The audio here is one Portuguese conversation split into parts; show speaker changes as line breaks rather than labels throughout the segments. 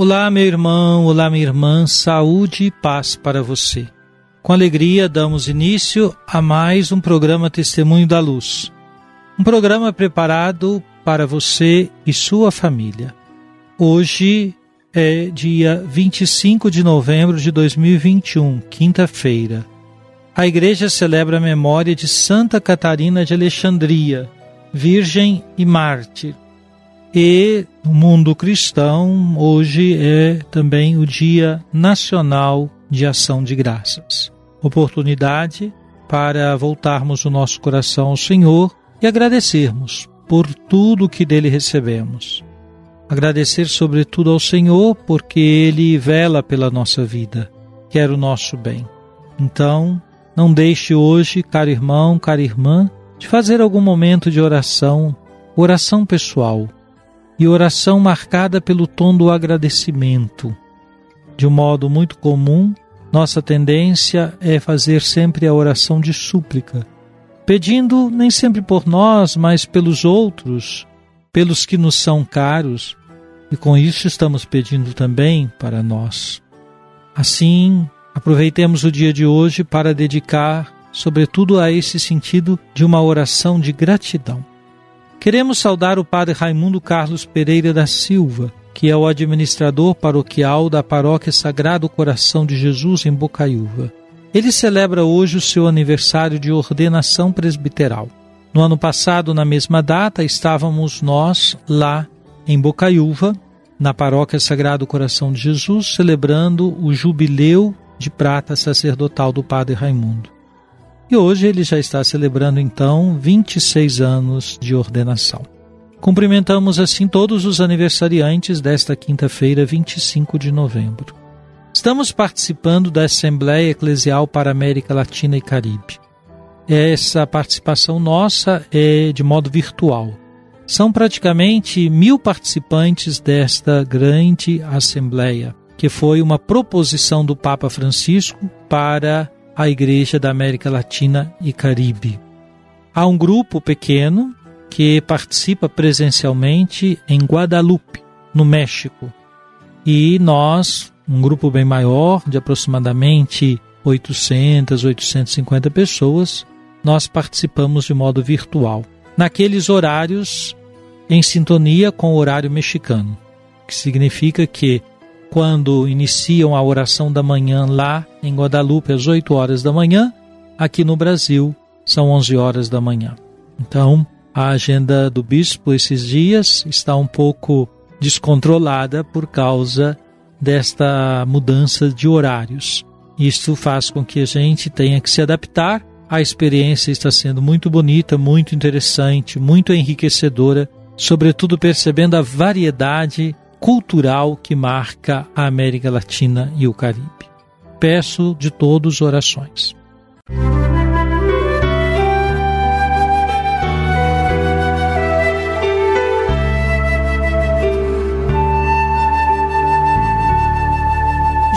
Olá, meu irmão, olá, minha irmã, saúde e paz para você. Com alegria, damos início a mais um programa Testemunho da Luz. Um programa preparado para você e sua família. Hoje é dia 25 de novembro de 2021, quinta-feira. A igreja celebra a memória de Santa Catarina de Alexandria, virgem e mártir. E no mundo cristão, hoje é também o Dia Nacional de Ação de Graças. Oportunidade para voltarmos o nosso coração ao Senhor e agradecermos por tudo que dele recebemos. Agradecer sobretudo ao Senhor porque ele vela pela nossa vida, quer o nosso bem. Então, não deixe hoje, caro irmão, cara irmã, de fazer algum momento de oração, oração pessoal e oração marcada pelo tom do agradecimento. De um modo muito comum, nossa tendência é fazer sempre a oração de súplica, pedindo nem sempre por nós, mas pelos outros, pelos que nos são caros, e com isso estamos pedindo também para nós. Assim, aproveitemos o dia de hoje para dedicar, sobretudo, a esse sentido de uma oração de gratidão. Queremos saudar o Padre Raimundo Carlos Pereira da Silva, que é o administrador paroquial da Paróquia Sagrado Coração de Jesus em Bocaiúva. Ele celebra hoje o seu aniversário de ordenação presbiteral. No ano passado, na mesma data, estávamos nós lá em Bocaiúva, na Paróquia Sagrado Coração de Jesus, celebrando o jubileu de prata sacerdotal do Padre Raimundo. E hoje ele já está celebrando então 26 anos de ordenação. Cumprimentamos assim todos os aniversariantes desta quinta-feira, 25 de novembro. Estamos participando da Assembleia Eclesial para América Latina e Caribe. Essa participação nossa é de modo virtual. São praticamente mil participantes desta grande Assembleia, que foi uma proposição do Papa Francisco para a Igreja da América Latina e Caribe. Há um grupo pequeno que participa presencialmente em Guadalupe, no México. E nós, um grupo bem maior, de aproximadamente 800, 850 pessoas, nós participamos de modo virtual. Naqueles horários em sintonia com o horário mexicano, que significa que quando iniciam a oração da manhã lá em Guadalupe às 8 horas da manhã, aqui no Brasil são 11 horas da manhã. Então, a agenda do bispo esses dias está um pouco descontrolada por causa desta mudança de horários. Isto faz com que a gente tenha que se adaptar. A experiência está sendo muito bonita, muito interessante, muito enriquecedora, sobretudo percebendo a variedade cultural que marca a América Latina e o Caribe. Peço de todos orações.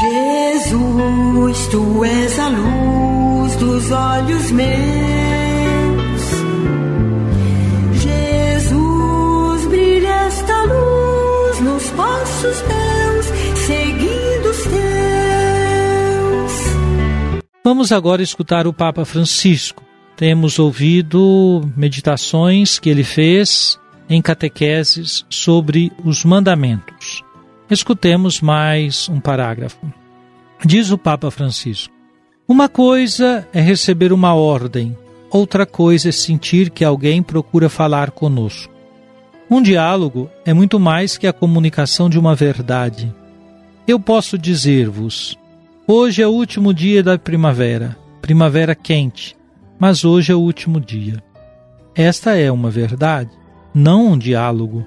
Jesus, tu és a luz dos olhos meus.
Vamos agora escutar o Papa Francisco. Temos ouvido meditações que ele fez em catequeses sobre os mandamentos. Escutemos mais um parágrafo. Diz o Papa Francisco: Uma coisa é receber uma ordem, outra coisa é sentir que alguém procura falar conosco. Um diálogo é muito mais que a comunicação de uma verdade. Eu posso dizer-vos: hoje é o último dia da primavera, primavera quente, mas hoje é o último dia. Esta é uma verdade, não um diálogo.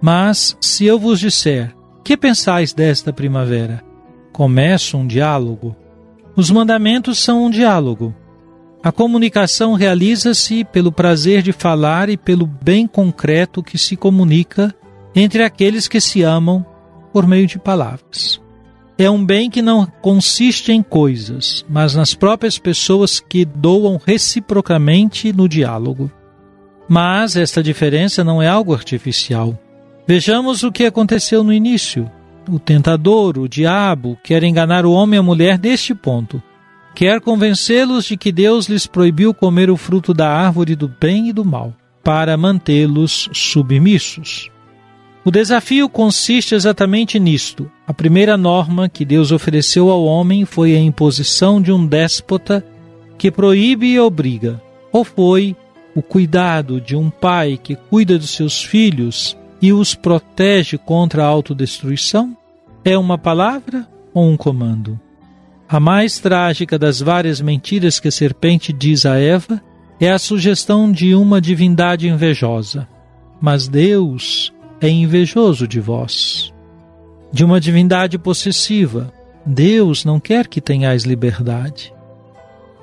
Mas se eu vos disser, que pensais desta primavera? Começa um diálogo. Os mandamentos são um diálogo. A comunicação realiza-se pelo prazer de falar e pelo bem concreto que se comunica entre aqueles que se amam por meio de palavras. É um bem que não consiste em coisas, mas nas próprias pessoas que doam reciprocamente no diálogo. Mas esta diferença não é algo artificial. Vejamos o que aconteceu no início. O tentador, o diabo, quer enganar o homem e a mulher deste ponto. Quer convencê-los de que Deus lhes proibiu comer o fruto da árvore do bem e do mal, para mantê-los submissos. O desafio consiste exatamente nisto. A primeira norma que Deus ofereceu ao homem foi a imposição de um déspota que proíbe e obriga, ou foi o cuidado de um pai que cuida dos seus filhos e os protege contra a autodestruição? É uma palavra ou um comando? A mais trágica das várias mentiras que a serpente diz a Eva é a sugestão de uma divindade invejosa. Mas Deus é invejoso de vós. De uma divindade possessiva. Deus não quer que tenhais liberdade.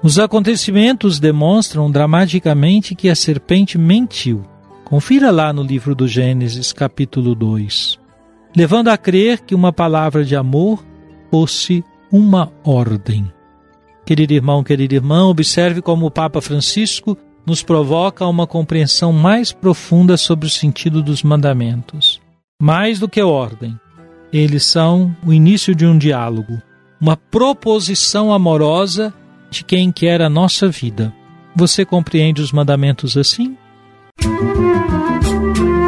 Os acontecimentos demonstram dramaticamente que a serpente mentiu. Confira lá no livro do Gênesis, capítulo 2, levando a crer que uma palavra de amor fosse uma ordem. Querido irmão, querida irmã, observe como o Papa Francisco nos provoca uma compreensão mais profunda sobre o sentido dos mandamentos. Mais do que ordem, eles são o início de um diálogo, uma proposição amorosa de quem quer a nossa vida. Você compreende os mandamentos assim? Música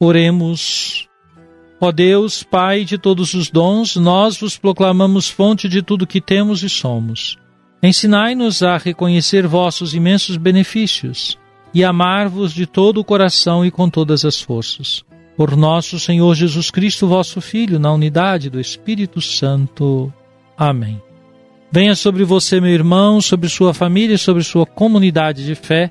Oremos. Ó Deus, Pai de todos os dons, nós vos proclamamos fonte de tudo que temos e somos. Ensinai-nos a reconhecer vossos imensos benefícios e amar-vos de todo o coração e com todas as forças. Por nosso Senhor Jesus Cristo, vosso Filho, na unidade do Espírito Santo. Amém. Venha sobre você, meu irmão, sobre sua família e sobre sua comunidade de fé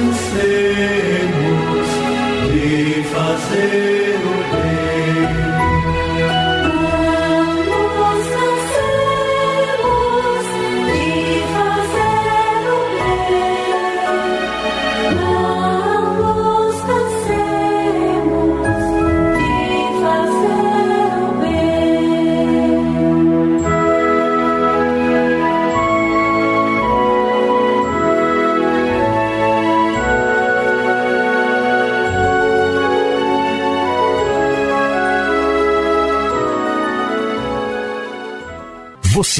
and say